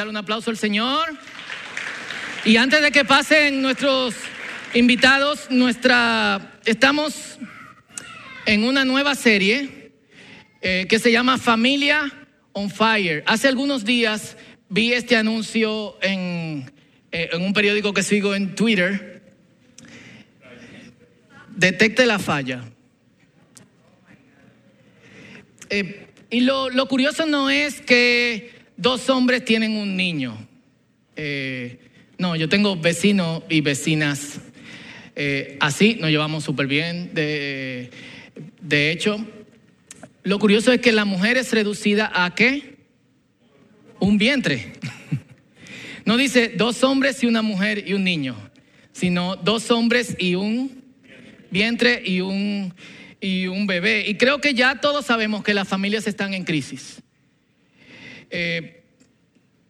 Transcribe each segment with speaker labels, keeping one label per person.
Speaker 1: darle un aplauso al Señor. Y antes de que pasen nuestros invitados, nuestra, estamos en una nueva serie eh, que se llama Familia on Fire. Hace algunos días vi este anuncio en, eh, un periódico que sigo en Twitter. Detecte la falla. Eh, y lo curioso no es que dos hombres tienen un niño. Eh, no, yo tengo vecinos y vecinas. eh, así nos llevamos súper bien. De, de hecho, lo curioso es que la mujer es reducida a qué? Un vientre. No dice dos hombres y una mujer y un niño, sino dos hombres y un vientre y un, y un bebé. Y creo que ya todos sabemos que las familias están en crisis. Eh,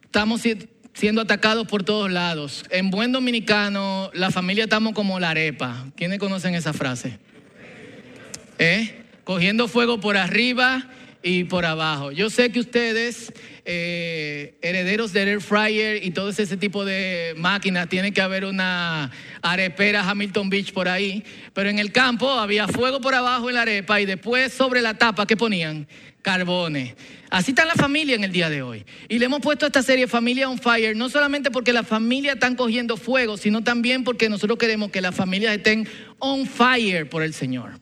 Speaker 1: estamos si- siendo atacados por todos lados. En buen dominicano, la familia estamos como la arepa. ¿Quiénes conocen esa frase? ¿Eh? Cogiendo fuego por arriba y por abajo. Yo sé que ustedes, eh, herederos del air fryer y todo ese tipo de máquinas, tiene que haber una arepera Hamilton Beach por ahí, pero en el campo había fuego por abajo en la arepa y después sobre la tapa, ¿qué ponían? Carbones. Así está la familia en el día de hoy. Y le hemos puesto esta serie Familia on Fire, no solamente porque las familias están cogiendo fuego, sino también porque nosotros queremos que las familias estén on fire por el Señor.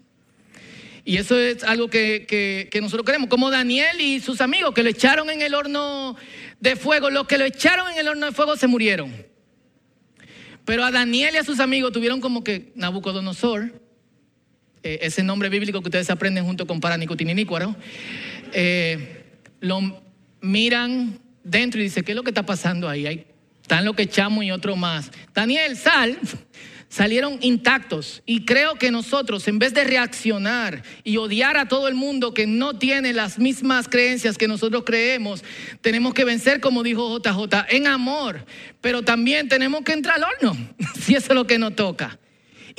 Speaker 1: Y eso es algo que, que- nosotros queremos, como Daniel y sus amigos que lo echaron en el horno de fuego. Los que lo echaron en el horno de fuego se murieron. Pero a Daniel y a sus amigos tuvieron como que Nabucodonosor, eh, ese nombre bíblico que ustedes aprenden junto con Paranicotinícuaro, eh, lo miran dentro y dice, ¿qué es lo que está pasando ahí? Ahí están lo que echamos y otro más. Daniel, sal. Salieron intactos y creo que nosotros en vez de reaccionar y odiar a todo el mundo que no tiene las mismas creencias que nosotros creemos, tenemos que vencer, como dijo JJ, en amor, pero también tenemos que entrar al horno, si eso es lo que nos toca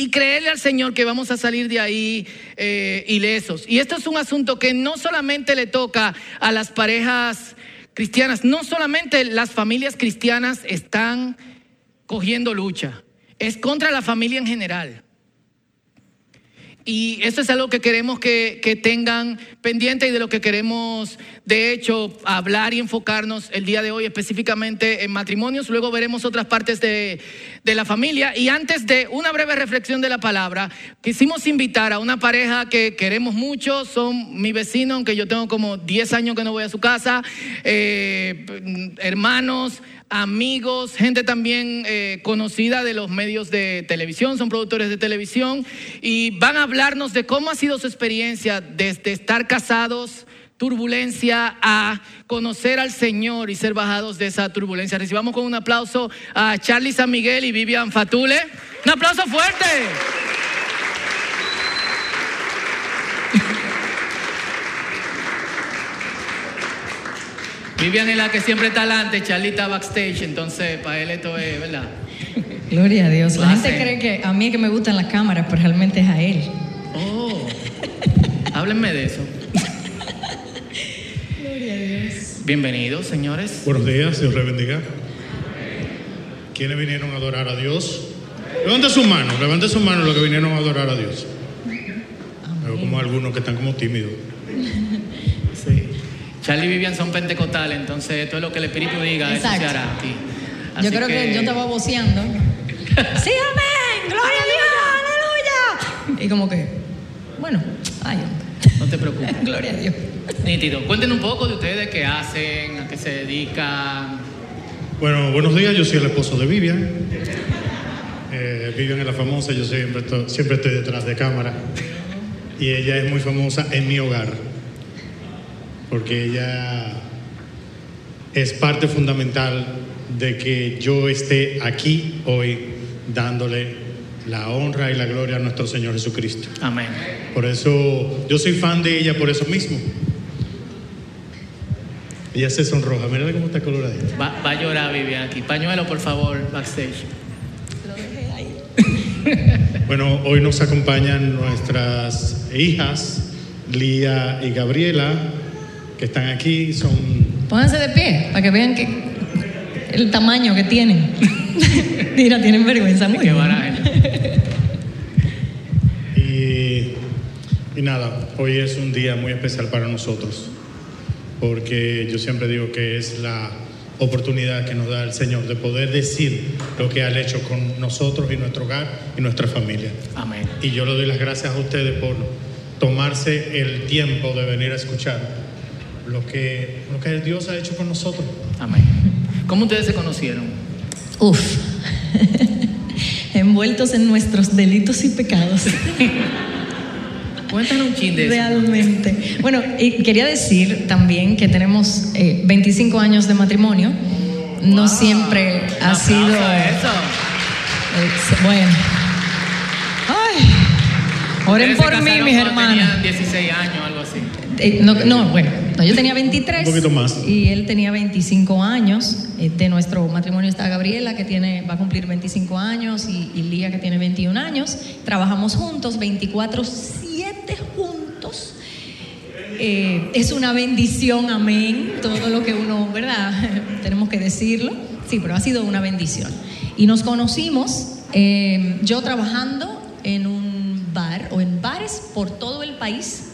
Speaker 1: y creerle al Señor que vamos a salir de ahí eh, ilesos. Y esto es un asunto que no solamente le toca a las parejas cristianas, no solamente las familias cristianas están cogiendo lucha, es contra la familia en general. Y eso es algo que queremos que, que tengan pendiente y de lo que queremos, de hecho, hablar y enfocarnos el día de hoy específicamente en matrimonios. Luego veremos otras partes de, de la familia. Y antes de una breve reflexión de la palabra, quisimos invitar a una pareja que queremos mucho. Son mi vecino, aunque yo tengo como 10 años que no voy a su casa. eh, hermanos, amigos, gente también eh, conocida de los medios de televisión, son productores de televisión y van a hablarnos de cómo ha sido su experiencia desde estar casados, turbulencia, a conocer al Señor y ser bajados de esa turbulencia. Recibamos con un aplauso a Charlie San Miguel y Vivian Fatule. Un aplauso fuerte. Vivian es la que siempre está adelante, Charlie está backstage, entonces para él esto es, ¿verdad?
Speaker 2: Gloria a Dios. La gente cree que a mí es que me gustan las cámaras, pero realmente es a él.
Speaker 1: Oh, háblenme de eso.
Speaker 2: Gloria a Dios.
Speaker 1: Bienvenidos, señores.
Speaker 3: Buenos días, Dios les bendiga. ¿Quiénes vinieron a adorar a Dios? Levante sus manos, levante sus manos los que vinieron a adorar a Dios. Veo como algunos que están como tímidos.
Speaker 1: Charlie y Vivian son pentecostales, entonces todo lo que el Espíritu diga, eso se
Speaker 2: Exacto.
Speaker 1: hará aquí.
Speaker 2: Yo creo que... yo estaba voceando. sí, amén. Gloria a Dios. Aleluya. Y como que, bueno, ay.
Speaker 1: No te preocupes.
Speaker 2: Gloria a Dios.
Speaker 1: Nítido. Cuenten un poco de ustedes, qué hacen, a qué se dedican.
Speaker 3: Bueno, buenos días, yo soy el esposo de Vivian. Eh, Vivian es la famosa, yo siempre estoy, siempre estoy detrás de cámara. Y ella es muy famosa en mi hogar. Porque ella es parte fundamental de que yo esté aquí hoy dándole la honra y la gloria a nuestro Señor Jesucristo.
Speaker 1: Amén.
Speaker 3: Por eso, yo soy fan de ella por eso mismo. Ella se sonroja, mira cómo está coloradita.
Speaker 1: Va, va a llorar Vivian aquí. Pañuelo, por favor, backstage.
Speaker 3: Bueno, hoy nos acompañan nuestras hijas, Lía y Gabriela, que están aquí, son...
Speaker 2: Pónganse de pie para que vean que. el tamaño que tienen. Mira, tienen vergüenza. Muy
Speaker 1: Qué.
Speaker 3: Y, y nada, hoy es un día muy especial para nosotros, porque yo siempre digo que es la oportunidad que nos da el Señor de poder decir lo que ha hecho con nosotros y nuestro hogar y nuestra familia.
Speaker 1: Amén.
Speaker 3: Y yo le doy las gracias a ustedes por tomarse el tiempo de venir a escuchar lo que, lo que Dios ha hecho con nosotros.
Speaker 1: Amén. ¿Cómo ustedes se conocieron?
Speaker 2: Uf. Envueltos en nuestros delitos y pecados.
Speaker 1: Cuéntanos un chin de eso.
Speaker 2: Realmente. Bueno, y quería decir también que tenemos eh, 25 años de matrimonio. No
Speaker 1: Wow.
Speaker 2: siempre ha sido.
Speaker 1: a eso.
Speaker 2: Eh, bueno. Ay. Oren por mí, mis hermanos.
Speaker 1: Tenían 16 años, algo así.
Speaker 2: Eh, no, no, bueno, no, yo tenía 23.
Speaker 3: Un poquito más.
Speaker 2: Y él tenía 25 años. De nuestro matrimonio está Gabriela, que tiene, va a cumplir 25 años, y, y Lía, que tiene 21 años. Trabajamos juntos, 24-7 juntos. Eh, es una bendición, amén. Todo lo que uno, ¿verdad? Tenemos que decirlo. Sí, pero ha sido una bendición. Y nos conocimos eh, yo trabajando en un bar o en bares por todo el país,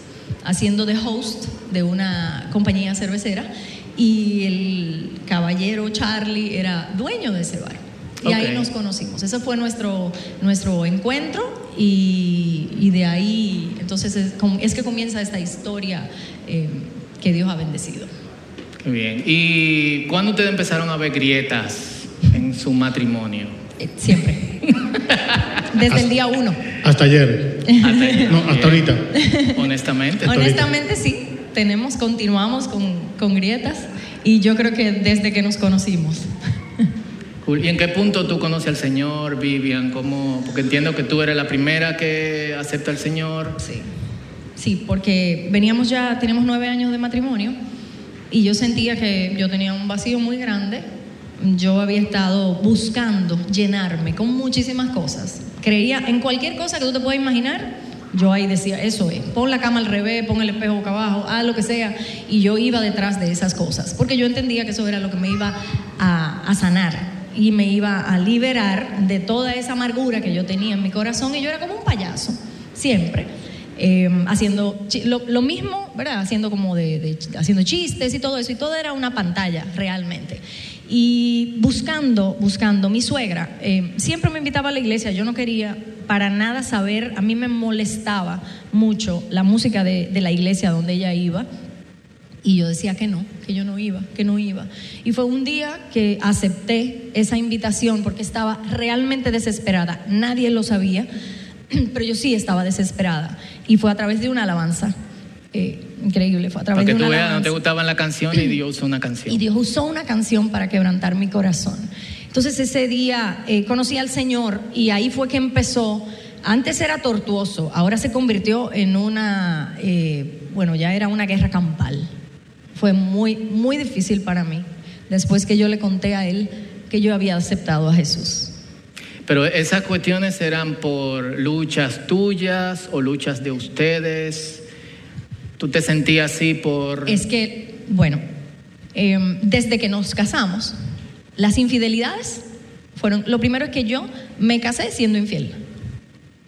Speaker 2: haciendo de host de una compañía cervecera. Y el caballero Charlie era dueño de ese bar. Y ahí nos conocimos. Ese fue nuestro, nuestro encuentro y, y de ahí, entonces es que comienza esta historia eh, que Dios ha bendecido.
Speaker 1: Qué bien. ¿Y cuándo ustedes empezaron a ver grietas en su matrimonio?
Speaker 2: Eh, siempre. Desde el día uno.
Speaker 3: Hasta ayer.
Speaker 1: Hasta, ayer.
Speaker 3: No, hasta
Speaker 1: Bien.
Speaker 3: ahorita.
Speaker 1: Honestamente.
Speaker 3: ahorita.
Speaker 2: Honestamente sí, tenemos, continuamos con, con grietas y yo creo que desde que nos conocimos.
Speaker 1: Cool. ¿Y en qué punto tú conoces al Señor, Vivian? ¿Cómo? Porque entiendo que tú eres la primera que acepta al Señor.
Speaker 2: Sí. Sí, porque veníamos ya, teníamos nueve años de matrimonio y yo sentía que yo tenía un vacío muy grande. Yo había estado buscando llenarme con muchísimas cosas. Creía en cualquier cosa que tú te puedas imaginar. Yo ahí decía, eso es, pon la cama al revés, pon el espejo boca abajo, haz lo que sea. Y yo iba detrás de esas cosas, porque yo entendía que eso era lo que me iba a, sanar y me iba a liberar de toda esa amargura que yo tenía en mi corazón. Y yo era como un payaso, siempre eh, haciendo lo mismo, ¿verdad? Haciendo como de, de- haciendo chistes y todo eso, y todo era una pantalla realmente. Y buscando, buscando, mi suegra eh, siempre me invitaba a la iglesia, yo no quería para nada saber, a mí me molestaba mucho la música de, de la iglesia donde ella iba, y yo decía que no, que yo no iba, que no iba. Y fue un día que acepté esa invitación porque estaba realmente desesperada. Nadie lo sabía, pero yo sí estaba desesperada. Y fue a través de una alabanza. Eh, increíble, fue a través
Speaker 1: Para que
Speaker 2: de
Speaker 1: tú veas, no te gustaban la canción y Dios usó una canción.
Speaker 2: Y Dios usó una canción para quebrantar mi corazón. Entonces ese día eh, conocí al Señor y ahí fue que empezó. Antes era tortuoso, ahora se convirtió en una, eh, bueno, ya era una guerra campal. Fue muy, muy difícil para mí después que yo le conté a él que yo había aceptado a Jesús.
Speaker 1: Pero esas cuestiones eran por luchas tuyas o luchas de ustedes. ¿Tú te sentías así por...?
Speaker 2: Es que, bueno, eh, desde que nos casamos, las infidelidades fueron, lo primero es que yo me casé siendo infiel.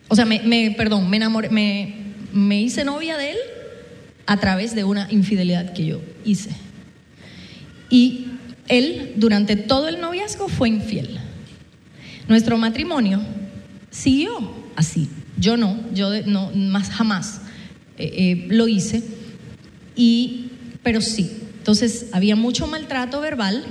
Speaker 2: O sea, me, me- perdón, me enamoré, me, me hice novia de él a través de una infidelidad que yo hice. Y él, durante todo el noviazgo, fue infiel. Nuestro matrimonio siguió así. Yo no, yo no, más jamás eh, eh, lo hice. Y, pero sí, entonces había mucho maltrato verbal,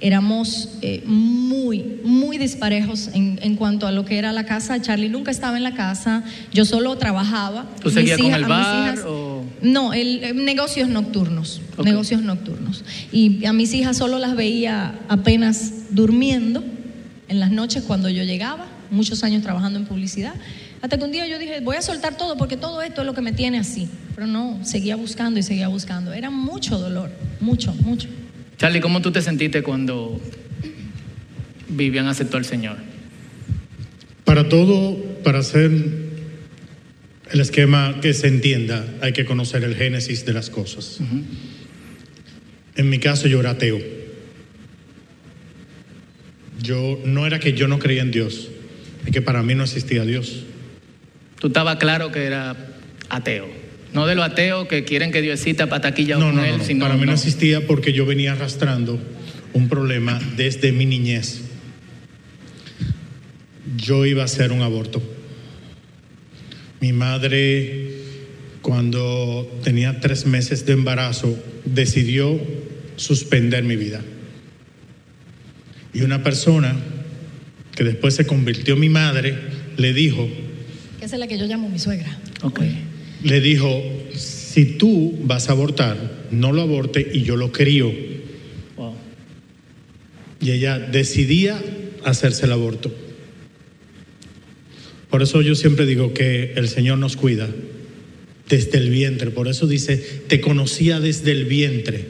Speaker 2: éramos eh, muy, muy disparejos en, en cuanto a lo que era la casa. Charlie nunca estaba en la casa, yo solo trabajaba.
Speaker 1: ¿Tú seguías con
Speaker 2: hijas-
Speaker 1: el bar
Speaker 2: hijas-
Speaker 1: o...?
Speaker 2: no, el, eh, negocios nocturnos, negocios nocturnos. Y a mis hijas solo las veía apenas durmiendo en las noches cuando yo llegaba, muchos años trabajando en publicidad. Hasta que un día yo dije, voy a soltar todo porque todo esto es lo que me tiene así. Pero no, seguía buscando y seguía buscando. Era mucho dolor, mucho, mucho.
Speaker 1: Charlie, ¿cómo tú te sentiste cuando Vivian aceptó al Señor?
Speaker 3: Para todo, para hacer el esquema que se entienda, hay que conocer el génesis de las cosas. En mi caso, yo era ateo. yo no era que yo no creía en Dios, es que para mí no existía Dios.
Speaker 1: Tú estabas claro que era ateo. No de los ateos que quieren que Dios exista para taquilla
Speaker 3: No,
Speaker 1: con
Speaker 3: no,
Speaker 1: él,
Speaker 3: no, no.
Speaker 1: sino
Speaker 3: para mí no
Speaker 1: no.
Speaker 3: existía porque yo venía arrastrando un problema desde mi niñez. Yo iba a hacer un aborto. Mi madre, cuando tenía tres meses de embarazo, decidió suspender mi vida. Y una persona que después se convirtió en mi madre, le dijo,
Speaker 2: Que esa es la que yo llamo mi suegra.
Speaker 1: Ok.
Speaker 3: le dijo, si tú vas a abortar, no lo aborte y yo lo crío.
Speaker 1: Wow.
Speaker 3: Y ella decidía hacerse el aborto. Por eso yo siempre digo que el Señor nos cuida desde el vientre. Por eso dice, te conocía desde el vientre.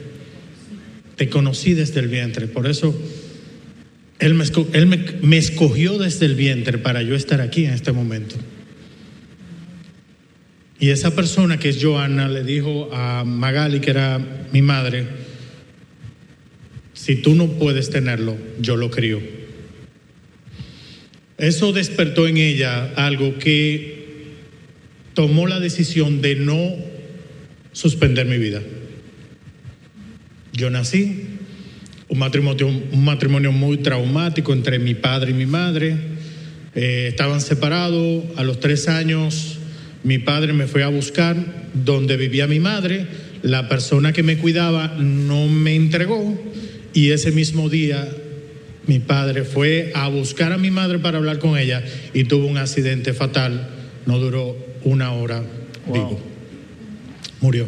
Speaker 3: Te conocí desde el vientre. Por eso Él, me, esco- él me, me escogió desde el vientre para yo estar aquí en este momento. Y esa persona que es Joana le dijo a Magali, que era mi madre, si tú no puedes tenerlo, yo lo crío. Eso despertó en ella algo que tomó la decisión de no suspender mi vida. Yo nací, un matrimonio, un matrimonio muy traumático entre mi padre y mi madre. Eh, estaban separados. A los tres años, mi padre me fue a buscar donde vivía mi madre. La persona que me cuidaba no me entregó. Y ese mismo día, mi padre fue a buscar a mi madre para hablar con ella y tuvo un accidente fatal. No duró una hora
Speaker 1: Wow.
Speaker 3: vivo. Murió.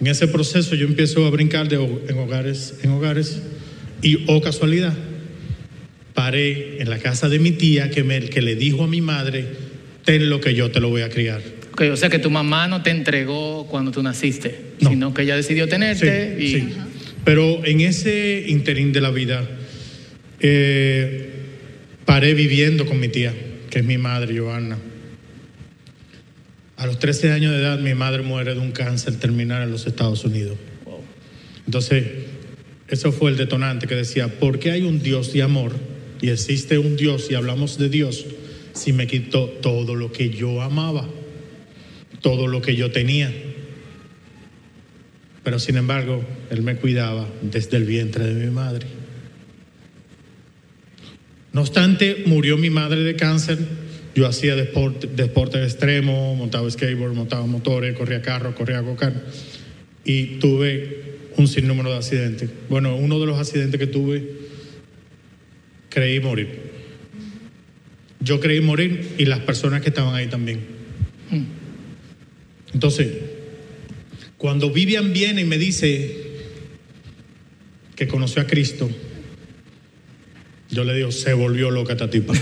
Speaker 3: En ese proceso yo empiezo a brincar de, en hogares en hogares y, oh casualidad, paré en la casa de mi tía que, me, que le dijo a mi madre, ten lo que yo te lo voy a criar.
Speaker 1: Ok, o sea que tu mamá no te entregó cuando tú naciste,
Speaker 3: No.
Speaker 1: sino que ella decidió tenerte
Speaker 3: Sí,
Speaker 1: y
Speaker 3: sí. Pero en ese interín de la vida, eh, paré viviendo con mi tía, que es mi madre, Joana. A los 13 años de edad, mi madre muere de un cáncer terminal en los Estados Unidos.
Speaker 1: Wow.
Speaker 3: Entonces, eso fue el detonante que decía, ¿por qué hay un Dios de amor y existe un Dios y hablamos de Dios si me quitó todo lo que yo amaba, todo lo que yo tenía? Pero sin embargo, Él me cuidaba desde el vientre de mi madre. No obstante, murió mi madre de cáncer. Yo hacía deporte, deporte extremo, montaba skateboard, montaba motores, corría carro, corría go-kart. Y tuve un sinnúmero de accidentes. Bueno, uno de los accidentes que tuve, creí morir. Yo creí morir y las personas que estaban ahí también. Entonces, cuando Vivian viene y me dice que conoció a Cristo, yo le digo, se volvió loca esta tipa.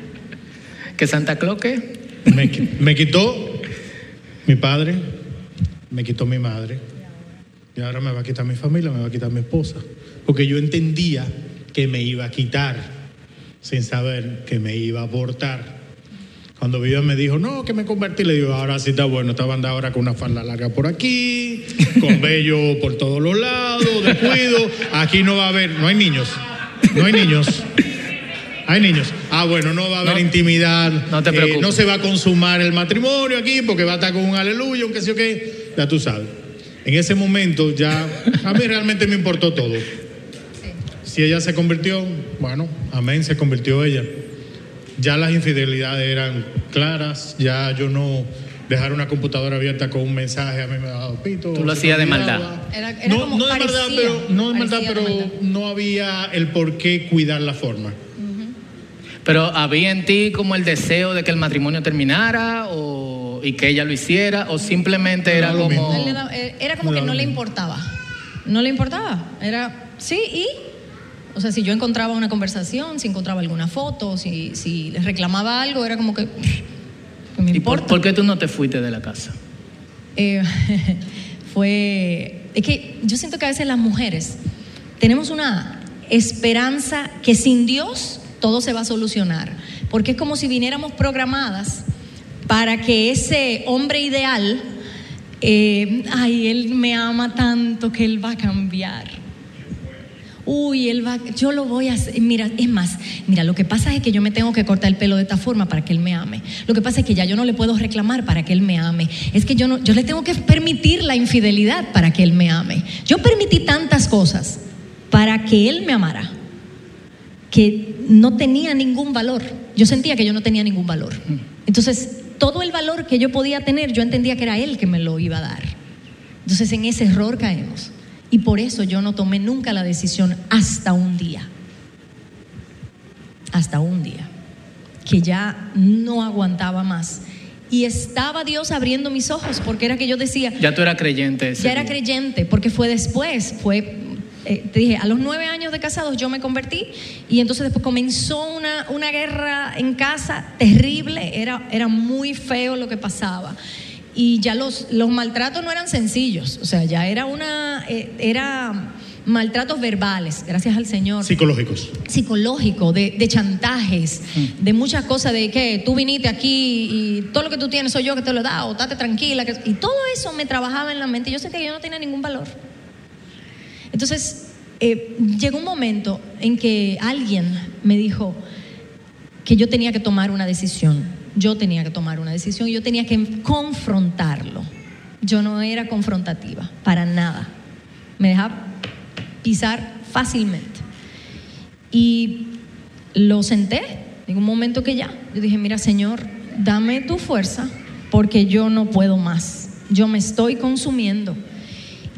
Speaker 1: que Santa Claus ¿qué?
Speaker 3: Me, me quitó mi padre, me quitó mi madre. Y ahora me va a quitar mi familia, me va a quitar mi esposa. Porque yo entendía que me iba a quitar sin saber que me iba a abortar. Cuando Vivian me dijo, no, que me convertí, le digo, ahora sí está bueno, estaba andando ahora con una falda larga por aquí, con vello por todos los lados, descuido. Aquí no va a haber, no hay niños, no hay niños. Hay niños. Ah, bueno, no va a haber
Speaker 1: No,
Speaker 3: intimidad.
Speaker 1: no te
Speaker 3: eh,
Speaker 1: preocupes.
Speaker 3: no se va a consumar el matrimonio aquí porque va a estar con un aleluya, un que sé yo qué. Ya tú sabes. En ese momento ya, a mí realmente me importó todo. Si ella se convirtió, bueno, amén, se convirtió ella. Ya las infidelidades eran claras, ya yo no dejar una computadora abierta con un mensaje a mí me ha dado pito.
Speaker 1: Tú lo hacías de maldad.
Speaker 2: Era- era
Speaker 3: no,
Speaker 2: como
Speaker 3: no de maldad, pero, no de maldad, pero
Speaker 2: de maldad.
Speaker 3: no había el por qué cuidar la forma.
Speaker 1: Pero había en ti como el deseo de que el matrimonio terminara o, y que ella lo hiciera o simplemente era
Speaker 3: Era lo
Speaker 1: como...
Speaker 2: Eh, Era como que no le importaba. No le importaba. Era, sí, y. O sea, si yo encontraba una conversación, si encontraba alguna foto, si, si les reclamaba algo, era como que. ¿qué me
Speaker 1: ¿Y por qué tú no te fuiste de la casa?
Speaker 2: Eh, fue. Es que yo siento que a veces las mujeres tenemos una esperanza que sin Dios todo se va a solucionar. Porque es como si viniéramos programadas para que ese hombre ideal, eh, ay, él me ama tanto que él va a cambiar. Uy, él va, yo lo voy a hacer. Mira, es más, mira, lo que pasa es que yo me tengo que cortar el pelo de esta forma para que él me ame. Lo que pasa es que ya yo no le puedo reclamar para que él me ame. Es que yo no, yo le tengo que permitir la infidelidad para que él me ame. Yo permití tantas cosas para que él me amara que no tenía ningún valor. Yo sentía que yo no tenía ningún valor. Entonces, todo el valor que yo podía tener, yo entendía que era él que me lo iba a dar. Entonces, en ese error caemos. Y por eso yo no tomé nunca la decisión hasta un día. Hasta un día. Que ya no aguantaba más. Y estaba Dios abriendo mis ojos, porque era que yo decía,
Speaker 1: Ya tú eras creyente.
Speaker 2: ya era
Speaker 1: día.
Speaker 2: creyente, porque fue después, fue, eh, te dije, a los nueve años de casados yo me convertí y entonces después comenzó una, una guerra en casa terrible, era, era muy feo lo que pasaba. Y ya los, los maltratos no eran sencillos, o sea, ya era una, eh, era maltratos verbales, gracias al Señor
Speaker 3: Psicológicos.
Speaker 2: psicológico, de, de chantajes, de muchas cosas, de que tú viniste aquí y todo lo que tú tienes soy yo que te lo he dado, estate tranquila. que- y todo eso me trabajaba en la mente. Yo sé que yo no tenía ningún valor. Entonces, eh, llegó un momento en que alguien me dijo que yo tenía que tomar una decisión. Yo tenía que tomar una decisión y yo tenía que confrontarlo. Yo no era confrontativa, para nada. Me dejaba pisar fácilmente. Y lo senté en un momento que ya. Yo dije, mira, Señor, dame tu fuerza porque yo no puedo más. Yo me estoy consumiendo.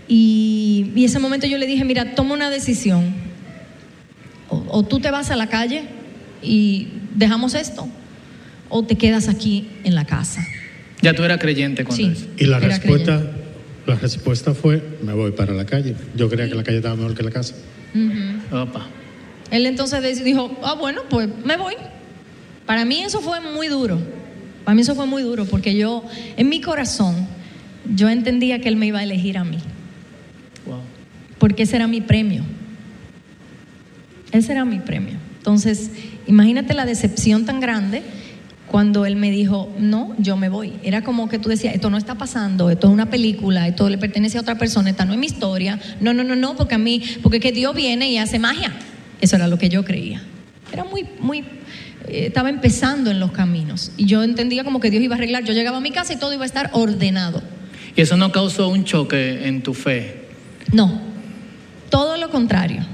Speaker 2: Y, y ese momento yo le dije, mira, toma una decisión. O, o tú te vas a la calle y dejamos esto, o te quedas aquí en la casa.
Speaker 1: Ya tú eras creyente cuando
Speaker 2: Sí.
Speaker 1: eso.
Speaker 3: Y la respuesta,
Speaker 2: creyente.
Speaker 3: la respuesta fue, me voy para la calle. Yo creía que la calle estaba mejor que la casa.
Speaker 2: Ujú.
Speaker 1: Opa.
Speaker 2: Él entonces dijo, ah, bueno, pues me voy. Para mí eso fue muy duro. Para mí eso fue muy duro porque yo, en mi corazón, yo entendía que él me iba a elegir a mí.
Speaker 1: Wow.
Speaker 2: Porque ese era mi premio. Ese era mi premio. Entonces, imagínate la decepción tan grande cuando él me dijo, no, yo me voy. Era como que tú decías, esto no está pasando, esto es una película, esto le pertenece a otra persona, esta no es mi historia. No, no, no, no, porque a mí, porque que Dios viene y hace magia. Eso era lo que yo creía. Era muy, muy, eh, estaba empezando en los caminos. Y yo entendía como que Dios iba a arreglar. Yo llegaba a mi casa y todo iba a estar ordenado.
Speaker 1: ¿Y eso no causó un choque en tu fe?
Speaker 2: No, todo lo contrario.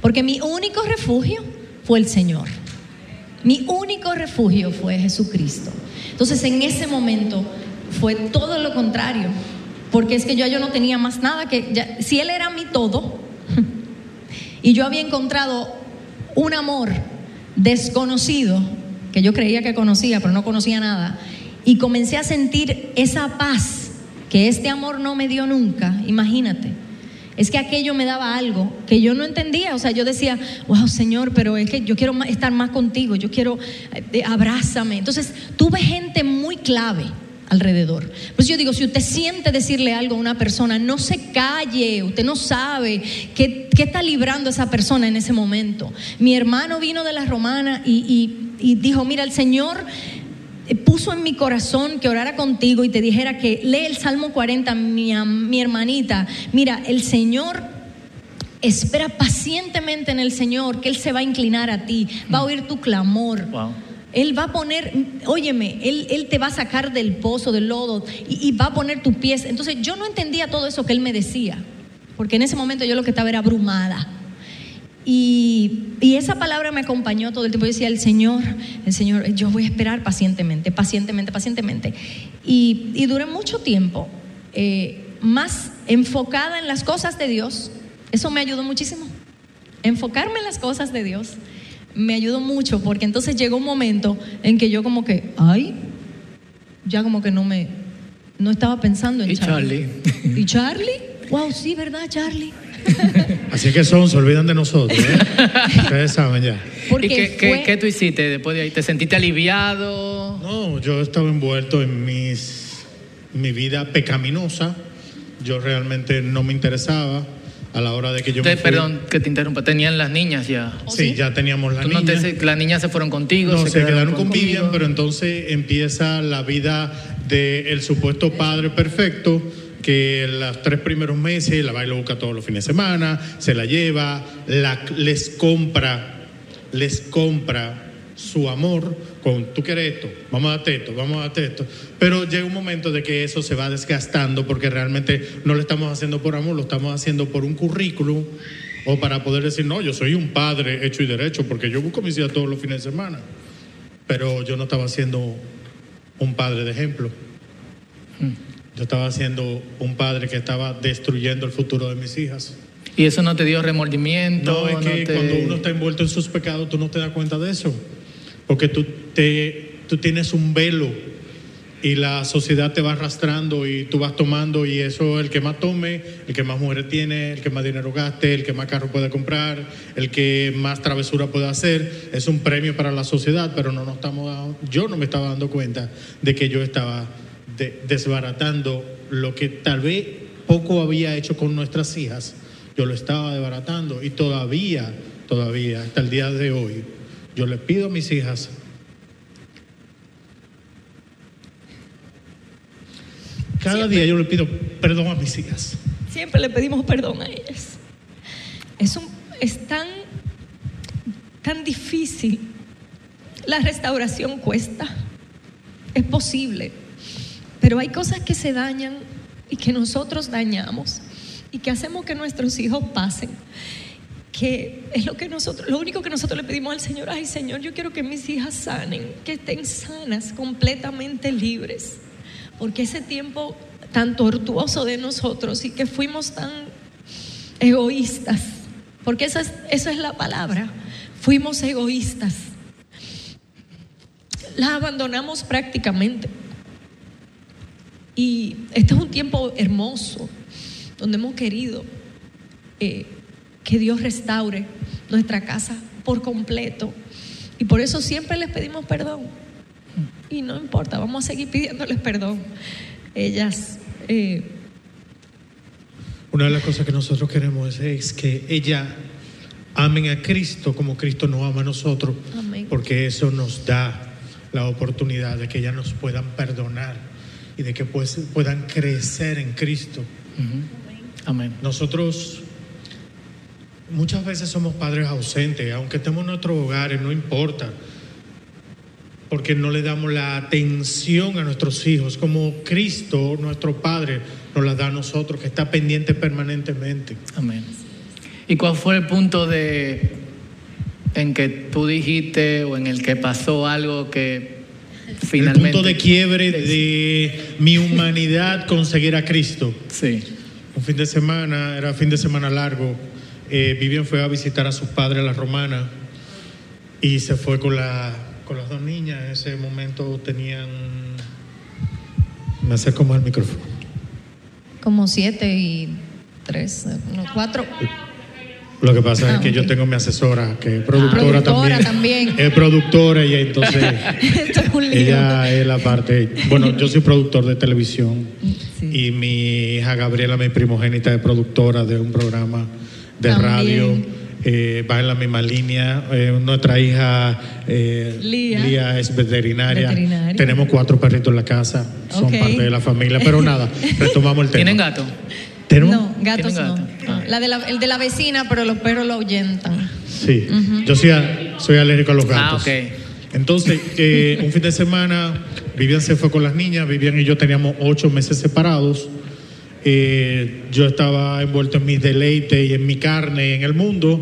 Speaker 2: Porque mi único refugio fue el Señor. Mi único refugio fue Jesucristo. Entonces en ese momento fue todo lo contrario. Porque es que yo, yo no tenía más nada que... si Él era mi todo y yo había encontrado un amor desconocido, que yo creía que conocía, pero no conocía nada, y comencé a sentir esa paz que este amor no me dio nunca, imagínate. Es que aquello me daba algo que yo no entendía. O sea, yo decía, wow, Señor, pero es que yo quiero estar más contigo, yo quiero, eh, abrázame. Entonces, tuve gente muy clave alrededor. Pues yo digo, si usted siente decirle algo a una persona, no se calle, usted no sabe qué, está librando esa persona en ese momento. Mi hermano vino de la romana y, dijo, mira, el Señor puso en mi corazón que orara contigo y te dijera que lee el Salmo 40, mi, mi hermanita. Mira, el Señor espera pacientemente en el Señor, que Él se va a inclinar a ti, va a oír tu clamor.
Speaker 1: Wow.
Speaker 2: Él va a poner, óyeme, él, él te va a sacar del pozo, del lodo, y, y va a poner tus pies. Entonces yo no entendía todo eso que él me decía, porque en ese momento yo lo que estaba era abrumada. Y, y esa palabra me acompañó todo el tiempo. Yo decía, el Señor, el Señor, yo voy a esperar pacientemente, pacientemente, pacientemente. Y, y duré mucho tiempo eh, más enfocada en las cosas de Dios. Eso me ayudó muchísimo. Enfocarme en las cosas de Dios me ayudó mucho porque entonces llegó un momento en que yo como que, ay, ya como que no me, no estaba pensando en
Speaker 1: ¿Y
Speaker 2: Charlie. ¿Y Charlie? Wow, sí, ¿verdad, Charlie?
Speaker 3: Así que son, se olvidan de nosotros. ¿eh? Ustedes saben ya.
Speaker 2: Porque
Speaker 1: ¿Y qué,
Speaker 2: fue-
Speaker 1: qué tú hiciste después de ahí? ¿Te sentiste aliviado?
Speaker 3: No, yo estaba envuelto en mis, mi vida pecaminosa. Yo realmente no me interesaba a la hora de que yo me fui.
Speaker 1: perdón que te interrumpa, tenían las niñas ya.
Speaker 2: ¿Oh,
Speaker 3: Sí,
Speaker 2: sí?
Speaker 3: ya teníamos la
Speaker 1: Tú no
Speaker 3: niña.
Speaker 1: te- las niñas se fueron contigo.
Speaker 3: No, se, quedaron con
Speaker 1: contigo.
Speaker 3: Vivian, pero entonces empieza la vida del supuesto padre perfecto que los tres primeros meses la va busca todos los fines de semana, se la lleva, les compra, les compra su amor con tú quieres esto, vamos a darte esto, vamos a darte esto. Pero llega un momento de que eso se va desgastando porque realmente no lo estamos haciendo por amor, lo estamos haciendo por un currículum o para poder decir, no, yo soy un padre hecho y derecho porque yo busco mis hijas todos los fines de semana. Pero yo no estaba siendo un padre de ejemplo. Yo estaba siendo un padre que estaba destruyendo el futuro de mis hijas.
Speaker 1: ¿Y eso no te dio remordimiento?
Speaker 3: No, es que
Speaker 1: te-
Speaker 3: cuando uno está envuelto en sus pecados, tú no te das cuenta de eso. Porque tú, te, tú tienes un velo y la sociedad te va arrastrando y tú vas tomando y eso el que más tome, el que más mujeres tiene, el que más dinero gaste, el que más carro puede comprar, el que más travesura puede hacer, es un premio para la sociedad, pero no nos estamos dando- yo no me estaba dando cuenta de que yo estaba de- desbaratando lo que tal vez poco había hecho con nuestras hijas, yo lo estaba desbaratando y todavía, todavía, hasta el día de hoy, yo le pido a mis hijas Cada día yo le pido perdón a mis hijas.
Speaker 2: Siempre le pedimos perdón a ellas. Es, un- es tan, tan difícil. La restauración cuesta. Es posible. Pero hay cosas que se dañan y que nosotros dañamos y que hacemos que nuestros hijos pasen. Que es lo que nosotros, lo único que nosotros le pedimos al Señor, ay Señor, yo quiero que mis hijas sanen, que estén sanas, completamente libres porque ese tiempo tan tortuoso de nosotros y que fuimos tan egoístas, porque esa es, esa es la palabra, fuimos egoístas, las abandonamos prácticamente. Y este es un tiempo hermoso, donde hemos querido eh, que Dios restaure nuestra casa por completo. Y por eso siempre les pedimos perdón. Y no importa, vamos a seguir pidiéndoles perdón. Ellas, eh,
Speaker 3: Una de las cosas que nosotros queremos es que ella amen a Cristo como Cristo nos ama a nosotros,
Speaker 2: Amén.
Speaker 3: porque eso nos da la oportunidad de que ellas nos puedan perdonar y de que pues, puedan crecer en Cristo.
Speaker 1: Amén.
Speaker 3: Nosotros muchas veces somos padres ausentes, aunque estemos en nuestros hogares, no importa, porque no le damos la atención a nuestros hijos, como Cristo, nuestro Padre, nos la da a nosotros, que está pendiente permanentemente.
Speaker 1: Amén. ¿Y cuál fue el punto de en que tú dijiste o en el que pasó algo que finalmente
Speaker 3: El punto de quiebre de mi humanidad conseguir a Cristo.
Speaker 1: Sí.
Speaker 3: Un fin de semana, era fin de semana largo. eh, Vivian fue a visitar a sus padres a la romana y se fue con, la, con las dos niñas. En ese momento tenían. Me acerco más al micrófono.
Speaker 2: como siete y tres, no, cuatro.
Speaker 3: Lo que pasa
Speaker 2: Ah,
Speaker 3: es que yo tengo mi asesora, que es productora,
Speaker 2: Productora
Speaker 3: también.
Speaker 2: también.
Speaker 3: Es productora y entonces
Speaker 2: Esto es un lío.
Speaker 3: ella es la parte. Bueno, yo soy productor de televisión.
Speaker 2: Sí.
Speaker 3: Y mi hija Gabriela, mi primogénita, es productora de un programa de
Speaker 2: También.
Speaker 3: radio. eh, va en la misma línea. Eh, nuestra hija eh,
Speaker 2: Lía.
Speaker 3: es veterinaria.
Speaker 2: Veterinaria.
Speaker 3: Tenemos cuatro perritos en la casa. Son parte de la familia. Pero nada, retomamos el tema.
Speaker 1: ¿Tienen gato?
Speaker 3: ¿Tenemos?
Speaker 2: No, gatos
Speaker 1: ¿Tienen
Speaker 2: no.
Speaker 1: gato?
Speaker 2: No, La de la- el de la vecina, pero los perros lo ahuyentan.
Speaker 3: Sí. Yo soy, a- soy alérgico a los
Speaker 1: Ah,
Speaker 3: gatos.
Speaker 1: ok.
Speaker 3: Entonces, eh, un fin de semana, Vivian se fue con las niñas. Vivian y yo teníamos ocho meses separados. Eh, yo estaba envuelto en mis deleites y en mi carne, en el mundo.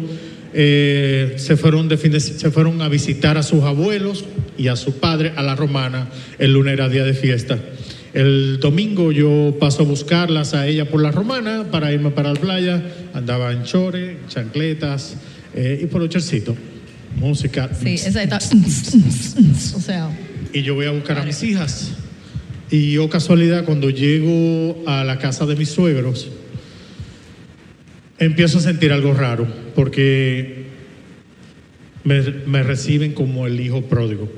Speaker 3: Eh, se, fueron de fin de- se fueron a visitar a sus abuelos y a su padre a la romana. El lunes era día de fiesta. El domingo yo paso a buscarlas a ella por la romana para irme para la playa. Andaba en chores, chancletas eh, y por el chorcito. Música.
Speaker 2: Sí, esa está. o sea,
Speaker 3: Y yo voy a buscar a mis hijas. Y oh casualidad, cuando llego a la casa de mis suegros, empiezo a sentir algo raro, porque me, me reciben como el hijo pródigo.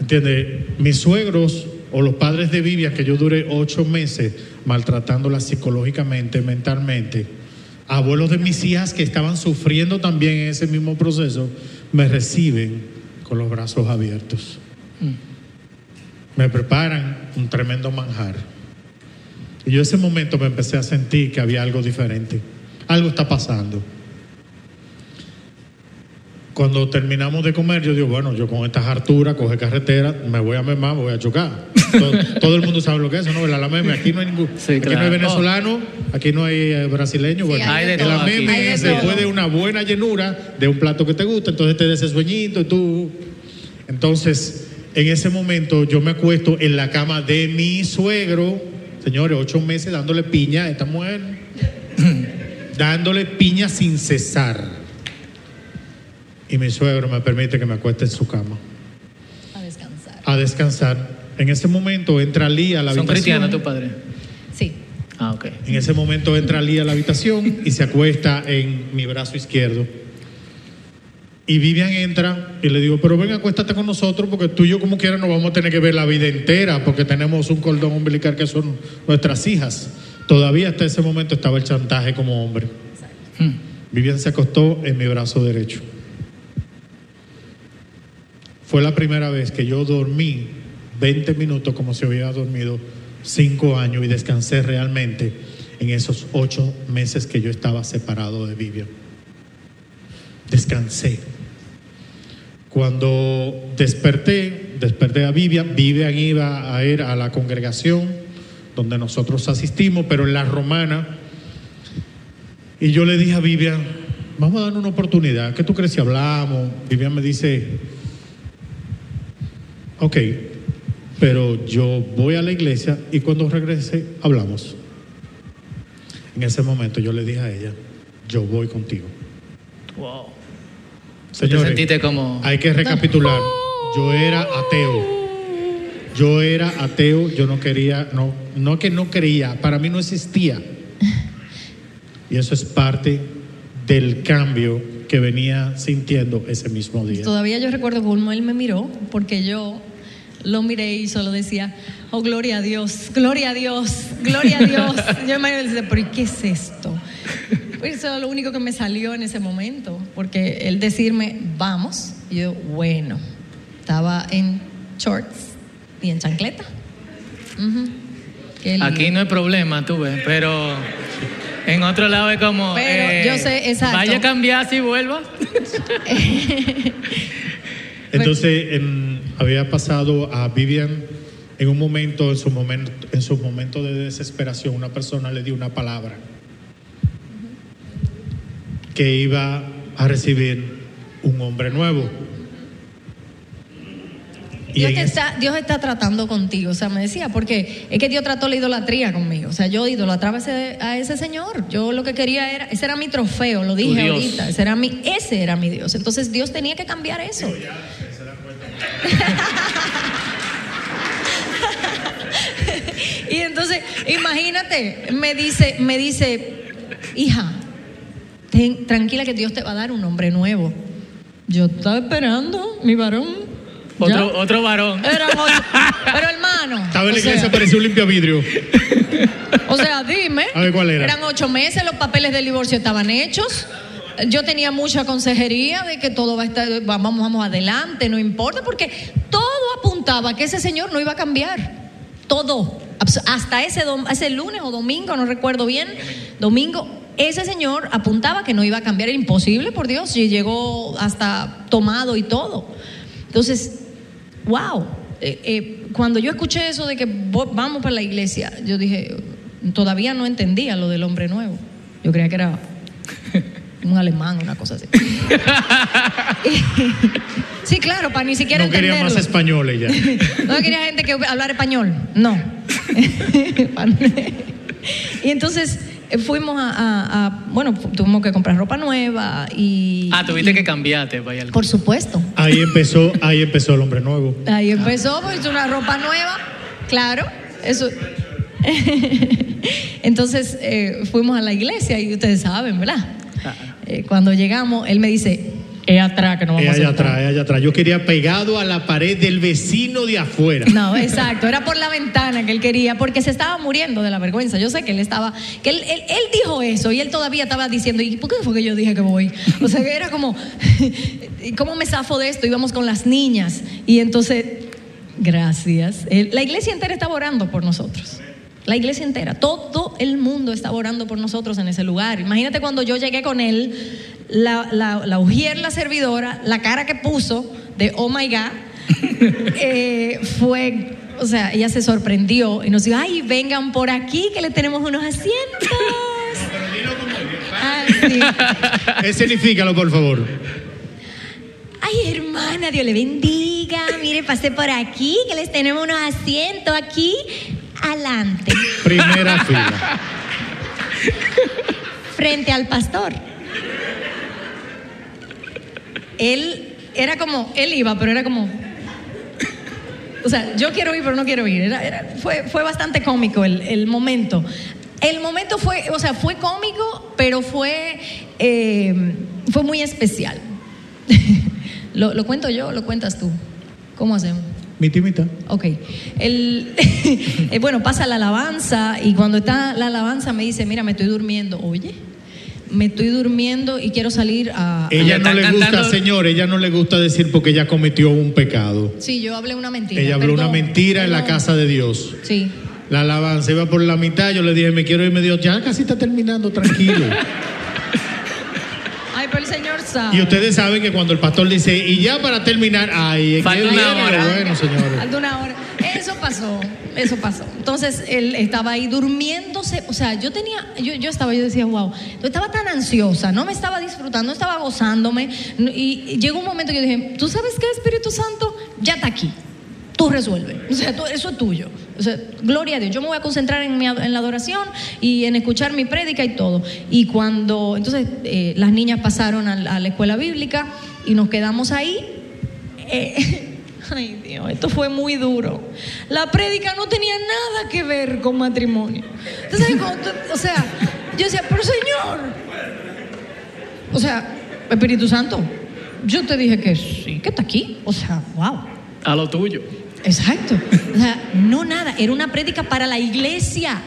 Speaker 3: ¿Entiendes? Mis suegros o los padres de Vivian, que yo duré ocho meses maltratándolas psicológicamente, mentalmente, abuelos de mis hijas que estaban sufriendo también en ese mismo proceso, me reciben con los brazos abiertos. Me preparan un tremendo manjar. Y yo ese momento me empecé a sentir que había algo diferente. Algo está pasando. Cuando terminamos de comer, yo digo, bueno, yo con estas harturas, coge carretera, me voy a memar, me voy a chocar. todo, todo el mundo sabe lo que es eso, ¿no? La meme, aquí no hay ningún,
Speaker 1: Sí,
Speaker 3: aquí no hay venezolano, aquí no hay eh, brasileño.
Speaker 2: Sí,
Speaker 3: bueno,
Speaker 1: hay de
Speaker 3: el
Speaker 1: todo aquí.
Speaker 3: meme
Speaker 2: Hay
Speaker 3: es después de una buena llenura de un plato que te gusta, entonces te da ese sueñito y tú. Entonces, en ese momento yo me acuesto en la cama de mi suegro, señores, ocho meses dándole piña a esta mujer, dándole piña sin cesar. Y mi suegro me permite que me acueste en su cama
Speaker 2: A descansar.
Speaker 3: a descansar. En ese momento entra Lee a la
Speaker 1: ¿Son
Speaker 3: habitación.
Speaker 1: cristianos tu padre?
Speaker 2: Sí.
Speaker 1: Ah, ok.
Speaker 3: En ese momento entra Lee a la habitación y se acuesta en mi brazo izquierdo. Y Vivian entra y le digo, pero ven, acuéstate con nosotros porque tú y yo como quiera nos vamos a tener que ver la vida entera porque tenemos un cordón umbilical que son nuestras hijas. Todavía hasta ese momento estaba el chantaje como hombre.
Speaker 1: Hmm.
Speaker 3: Vivian se acostó en mi brazo derecho. Fue la primera vez que yo dormí 20 minutos como si hubiera dormido 5 años y descansé realmente en esos 8 meses que yo estaba separado de Vivian. Descansé. Cuando desperté, desperté a Vivian, Vivian iba a ir a la congregación donde nosotros asistimos, pero en la romana, y yo le dije a Vivian, vamos a dar una oportunidad, ¿qué tú crees si hablamos? Vivian me dice, ok, pero yo voy a la iglesia y cuando regrese hablamos. En ese momento yo le dije a ella, yo voy contigo.
Speaker 1: Wow.
Speaker 3: Señores,
Speaker 1: sentiste como-
Speaker 3: hay que recapitular. Yo era ateo. Yo era ateo, yo no quería, no, no que no creía, para mí no existía. Y eso es parte del cambio que venía sintiendo ese mismo día.
Speaker 2: Todavía yo recuerdo cómo él me miró, porque yo lo miré y solo decía, oh, gloria a Dios, gloria a Dios, gloria a Dios. yo me decía, pero ¿y qué es esto? Pues eso es lo único que me salió en ese momento, porque él decirme, vamos, y yo, bueno, estaba en shorts y en chancleta.
Speaker 1: Aquí no hay problema, tú ves, pero en otro lado es como. eh,
Speaker 2: Pero yo sé, exacto.
Speaker 1: Vaya a cambiar si vuelva.
Speaker 3: Entonces em, había pasado a Vivian en un momento, en su momento, en su momento de desesperación, una persona le dio una palabra que iba a recibir un hombre nuevo.
Speaker 2: Dios, te está, Dios está tratando contigo, o sea, me decía, porque es que Dios trató la idolatría conmigo, o sea, yo idolatraba a ese, a ese señor, yo lo que quería era, ese era mi trofeo, lo dije ahorita, ese era, mi, ese era mi Dios, entonces Dios tenía que cambiar eso. y entonces, imagínate, me dice, me dice, hija, ten- tranquila que Dios te va a dar un hombre nuevo. Yo estaba esperando, mi varón.
Speaker 1: Otro, otro varón.
Speaker 2: Pero hermano.
Speaker 3: Estaba en la
Speaker 2: o sea,
Speaker 3: iglesia, parecía un limpia vidrio.
Speaker 2: o sea, dime.
Speaker 3: A ver, ¿cuál era?
Speaker 2: Eran ocho meses, los papeles del divorcio estaban hechos. Yo tenía mucha consejería de que todo va a estar, vamos, vamos adelante, no importa, porque todo apuntaba que ese señor no iba a cambiar. Todo. Hasta ese, ese lunes o domingo, no recuerdo bien, domingo, ese señor apuntaba que no iba a cambiar. Era imposible, por Dios, y llegó hasta tomado y todo. Entonces, wow. Eh, eh, cuando yo escuché eso de que vamos para la iglesia, yo dije, todavía no entendía lo del hombre nuevo. Yo creía que era un alemán, una cosa así. sí, claro, para ni siquiera
Speaker 3: No quería más españoles ya.
Speaker 2: No quería gente que hablara español, no. y entonces eh, fuimos a, a- a- bueno, tuvimos que comprar ropa nueva y...
Speaker 1: Ah, tuviste
Speaker 2: y-
Speaker 1: que cambiarte, vaya. al-
Speaker 2: Por supuesto.
Speaker 3: Ahí empezó, ahí empezó el hombre nuevo.
Speaker 2: Ahí empezó, pues una ropa nueva, claro, eso. Entonces eh, fuimos a la iglesia y ustedes saben, ¿verdad? Eh, cuando llegamos, él me dice, es atrás que no vamos a
Speaker 3: allá
Speaker 2: sentar".
Speaker 3: atrás, es allá atrás. Yo quería pegado a la pared del vecino de afuera.
Speaker 2: No, exacto, era por la ventana que él quería, porque se estaba muriendo de la vergüenza. Yo sé que él estaba, que él, él- él dijo eso y él todavía estaba diciendo, ¿y por qué fue que yo dije que voy? O sea, que era como, ¿y ¿cómo me zafo de esto? Íbamos con las niñas y entonces, gracias. Él- la iglesia entera estaba orando por nosotros. La iglesia entera, todo el mundo estaba orando por nosotros en ese lugar. Imagínate cuando yo llegué con él, la, la, la ujier, la servidora, la cara que puso de oh my God, eh, fue, o sea, ella se sorprendió y nos dijo, ay, vengan por aquí que le tenemos unos asientos. Ah, sí.
Speaker 3: Escenifícalo, por favor.
Speaker 2: Ay, hermana, Dios le bendiga. Mire, pasé por aquí, que les tenemos unos asientos aquí. Adelante,
Speaker 3: Primera fila.
Speaker 2: frente al pastor. Él era como, él iba, pero era como. O sea, yo quiero ir, pero no quiero ir. Era- era- fue, fue bastante cómico el, el momento. El momento fue, o sea, fue cómico, pero fue, eh, fue muy especial. ¿Lo, ¿Lo cuento yo o lo cuentas tú? ¿Cómo hacemos?
Speaker 3: Mitad y mitad.
Speaker 2: Ok. El, eh, bueno, pasa la alabanza y cuando está la alabanza me dice, mira, me estoy durmiendo. Oye, me estoy durmiendo y quiero salir a...
Speaker 3: Ella no le gusta, señor, ella no le gusta decir porque ella cometió un pecado.
Speaker 2: Sí, yo hablé una mentira.
Speaker 3: Ella habló una
Speaker 2: perdón,
Speaker 3: mentira en la casa de Dios.
Speaker 2: Sí.
Speaker 3: La alabanza iba por la mitad, yo le dije, me quiero ir, me dijo, ya casi está terminando, tranquilo.
Speaker 2: Ay, pero el Señor
Speaker 3: y ustedes saben que cuando el pastor dice, y ya para terminar, ay, es que
Speaker 1: Falta una
Speaker 3: viene
Speaker 1: hora.
Speaker 3: bueno, señores.
Speaker 2: Falta una hora. Eso pasó, eso pasó. Entonces él estaba ahí durmiéndose, o sea, yo tenía, yo, yo estaba, yo decía, wow, yo estaba tan ansiosa, no me estaba disfrutando, no estaba gozándome, y llegó un momento que yo dije, ¿tú sabes qué, Espíritu Santo? Ya está aquí, tú resuelve, o sea, eso es tuyo. O sea, gloria a Dios, yo me voy a concentrar en, mi, en la adoración y en escuchar mi prédica y todo. Y cuando, entonces, eh, las niñas pasaron a, la- escuela bíblica y nos quedamos ahí. Eh, ay Dios, esto fue muy duro. La prédica no tenía nada que ver con matrimonio. O sea, yo decía, pero Señor, o sea, Espíritu Santo, yo te dije que sí, que está aquí. O sea, wow.
Speaker 1: A lo tuyo.
Speaker 2: Exacto. O sea, no nada, era una prédica para la iglesia.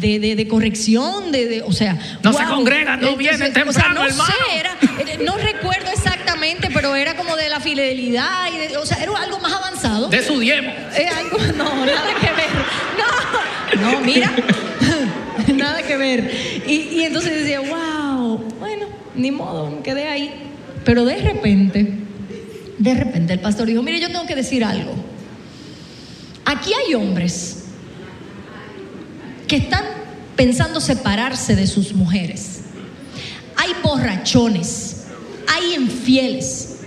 Speaker 2: De, de, de corrección, de, de- o sea,
Speaker 1: No se congregan, no vienen
Speaker 2: o sea,
Speaker 1: temprano,
Speaker 2: no
Speaker 1: hermano.
Speaker 2: sé, era, eh, no recuerdo exactamente, pero era como de la fidelidad, y de- o sea, era algo más avanzado.
Speaker 1: De su diezmo.
Speaker 2: Eh, algo, no, nada que ver. No, no, mira, nada que ver. Y, y entonces decía, wow, bueno, ni modo, me quedé ahí. Pero de repente, de repente el pastor dijo, mire, yo tengo que decir algo. Aquí hay hombres que están pensando separarse de sus mujeres. Hay borrachones, hay infieles,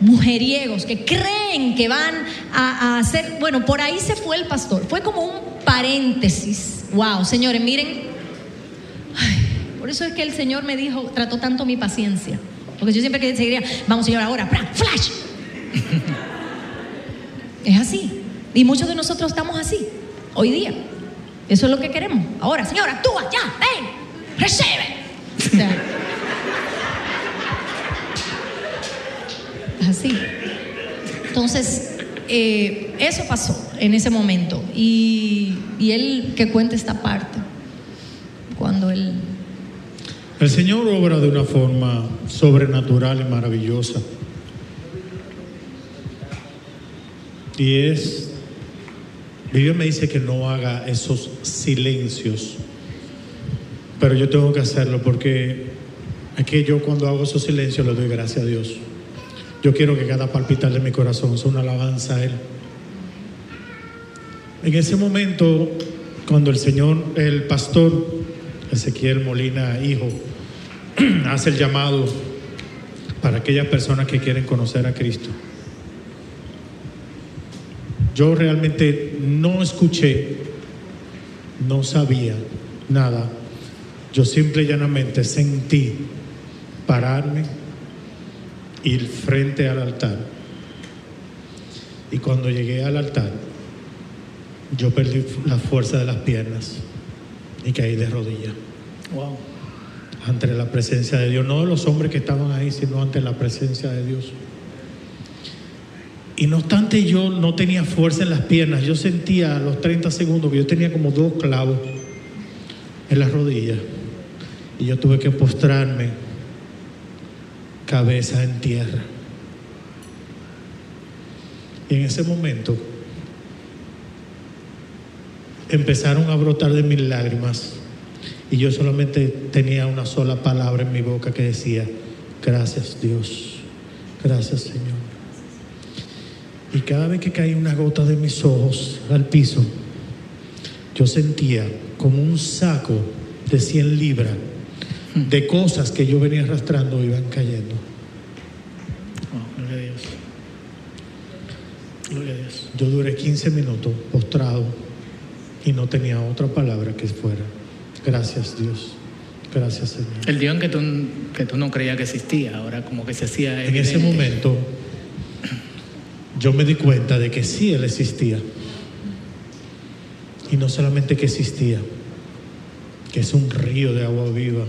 Speaker 2: mujeriegos que creen que van a, hacer, bueno, por ahí se fue el pastor, fue como un paréntesis. Wow, señores, miren, por eso es que el Señor me dijo, trató tanto mi paciencia, porque yo siempre que seguiría, vamos Señor, ahora, flash. es así, y muchos de nosotros estamos así, hoy día. Eso es lo que queremos. Ahora, Señor, actúa, ya, ven, recibe. Así. Entonces, eh, eso pasó en ese momento. Y, y él que cuenta esta parte, cuando él...
Speaker 3: El Señor obra de una forma sobrenatural y maravillosa. Y es, Biblia me dice que no haga esos silencios, pero yo tengo que hacerlo porque es yo cuando hago esos silencios le doy gracias a Dios. Yo quiero que cada palpitar de mi corazón sea una alabanza a Él. En ese momento, cuando el Señor, el pastor Ezequiel Molina, hijo, hace el llamado para aquellas personas que quieren conocer a Cristo. Yo realmente no escuché, no sabía nada. Yo simple y llanamente sentí pararme, ir frente al altar. Y cuando llegué al altar, yo perdí la fuerza de las piernas y caí de rodillas
Speaker 1: Wow.
Speaker 3: ante la presencia de Dios, no de los hombres que estaban ahí, sino ante la presencia de Dios. Y no obstante yo no tenía fuerza en las piernas, yo sentía a los 30 segundos que yo tenía como dos clavos en las rodillas y yo tuve que postrarme cabeza en tierra. Y en ese momento empezaron a brotar de mis lágrimas y yo solamente tenía una sola palabra en mi boca que decía, gracias Dios, gracias Señor. Y cada vez que caía una gota de mis ojos al piso, yo sentía como un saco de 100 libras de cosas que yo venía arrastrando iban cayendo.
Speaker 1: Oh, gloria a Dios. Gloria a Dios.
Speaker 3: Yo duré 15 minutos postrado y no tenía otra palabra que fuera. Gracias Dios. Gracias Señor.
Speaker 1: El Dios en que tú, que tú no creías que existía, ahora como que se hacía
Speaker 3: En ese momento yo me di cuenta de que sí Él existía. Y no solamente que existía, que es un río de agua viva,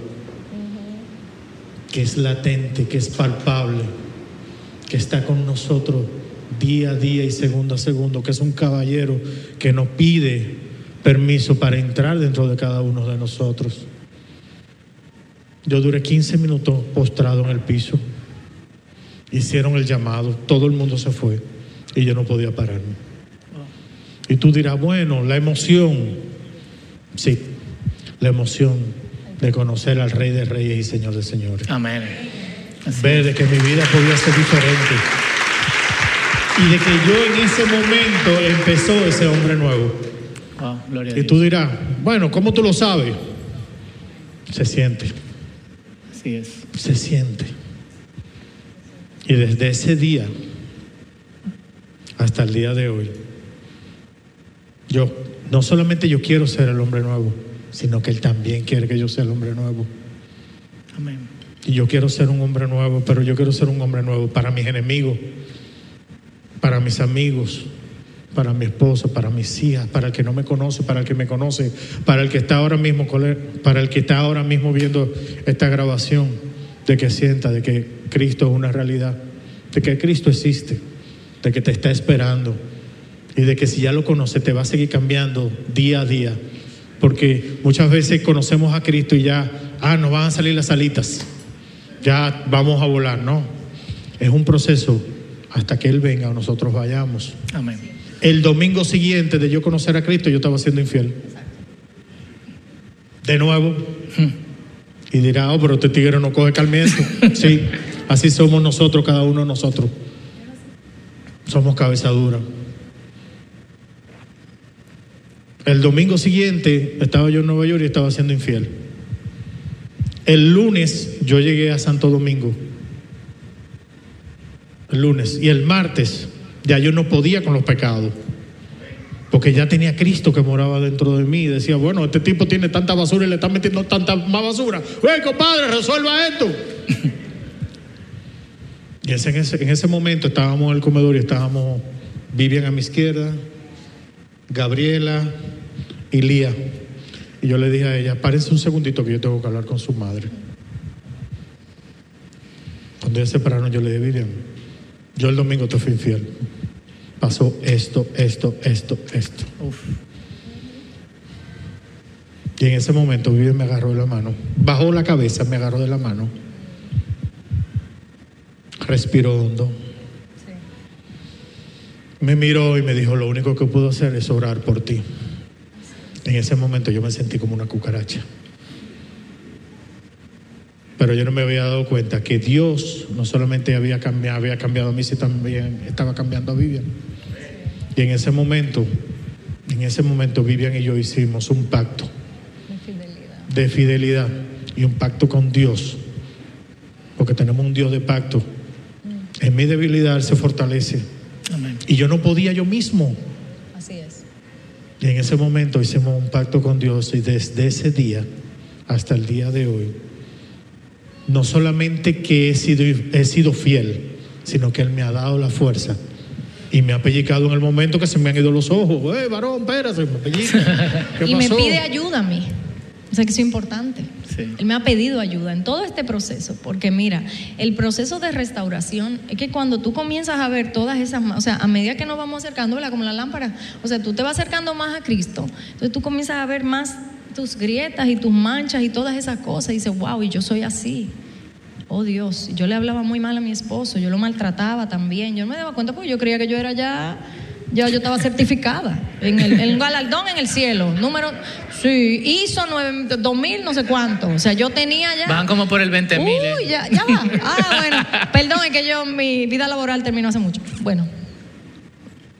Speaker 3: que es latente, que es palpable, que está con nosotros día a día y segundo a segundo, que es un caballero que nos pide permiso para entrar dentro de cada uno de nosotros. Yo duré 15 minutos postrado en el piso. Hicieron el llamado, todo el mundo se fue y yo no podía pararme. Y tú dirás, bueno, la emoción, sí, la emoción de conocer al Rey de Reyes y Señor de Señores.
Speaker 1: Amén. Así
Speaker 3: Ver de que mi vida podía ser diferente. Y de que yo en ese momento empezó ese hombre nuevo.
Speaker 1: Wow, gloria
Speaker 3: Y tú dirás, bueno, ¿cómo tú lo sabes? Se siente,
Speaker 1: Así es.
Speaker 3: se siente. Y desde ese día hasta el día de hoy, yo no solamente yo quiero ser el hombre nuevo, sino que Él también quiere que yo sea el hombre nuevo.
Speaker 1: Amén.
Speaker 3: Y yo quiero ser un hombre nuevo, pero yo quiero ser un hombre nuevo para mis enemigos, para mis amigos, para mi esposa, para mis hijas, para el que no me conoce, para el que me conoce, para el que está ahora mismo, para el que está ahora mismo viendo esta grabación, de que sienta de que Cristo es una realidad, de que Cristo existe, de que te está esperando y de que si ya lo conoce te va a seguir cambiando día a día, porque muchas veces conocemos a Cristo y ya, ah, nos van a salir las alitas, ya vamos a volar, no, es un proceso hasta que Él venga o nosotros vayamos.
Speaker 1: Amén.
Speaker 3: El domingo siguiente de yo conocer a Cristo, yo estaba siendo infiel. De nuevo. Y dirá, oh, pero este tigre no coge calmiento. sí, así somos nosotros, cada uno de nosotros. Somos cabeza dura. El domingo siguiente estaba yo en Nueva York y estaba siendo infiel. El lunes yo llegué a Santo Domingo. El lunes. Y el martes ya yo no podía con los pecados. Porque ya tenía Cristo que moraba dentro de mí. Y decía, bueno, este tipo tiene tanta basura y le está metiendo tanta más basura. ¡Ey, compadre, resuelva esto! Y ese- en, ese, en ese momento estábamos en el comedor y estábamos Vivian a mi izquierda, Gabriela y Lía. Y yo le dije a ella, párense un segundito que yo tengo que hablar con su madre. Cuando ellas se pararon, yo le dije, Vivian, yo el domingo te fui infiel. Pasó esto, esto, esto, esto.
Speaker 1: Uf.
Speaker 3: Y en ese momento Vivian me agarró de la mano. Bajó la cabeza, me agarró de la mano. Respiró hondo. Me miró y me dijo, lo único que puedo hacer es orar por ti. En ese momento yo me sentí como una cucaracha. Pero yo no me había dado cuenta que Dios no solamente había cambiado, había cambiado a mí, sino también estaba cambiando a Vivian. Y en ese momento, en ese momento Vivian y yo hicimos un pacto
Speaker 2: De fidelidad.
Speaker 3: de fidelidad y un pacto con Dios, porque tenemos un Dios de pacto. En mi debilidad Él se fortalece
Speaker 1: Amén.
Speaker 3: y yo no podía yo mismo.
Speaker 2: Así es.
Speaker 3: Y en ese momento hicimos un pacto con Dios y desde ese día hasta el día de hoy, no solamente que he sido, he sido fiel, sino que Él me ha dado la fuerza y me ha pellizcado en el momento que se me han ido los ojos. ¡Eh, varón, espérate! Me pellica. ¿Qué
Speaker 2: Y me pide ayuda a mí. O sea que eso es importante. Él me ha pedido ayuda en todo este proceso, porque mira, el proceso de restauración es que cuando tú comienzas a ver todas esas, o sea, a medida que nos vamos acercando, ¿verdad? como la lámpara, o sea, tú te vas acercando más a Cristo, entonces tú comienzas a ver más tus grietas y tus manchas y todas esas cosas, y dices, wow, y yo soy así. Oh Dios, yo le hablaba muy mal a mi esposo, yo lo maltrataba también, yo no me daba cuenta porque yo creía que yo era ya Ya yo estaba certificada. En el, galardón en el cielo. Número. Sí, hizo 2000, no sé cuánto. O sea, yo tenía ya.
Speaker 1: Van como por el 20 mil.
Speaker 2: Uy, ya, ya va. Ah, bueno. Perdón, es que yo, mi vida laboral terminó hace mucho. Bueno.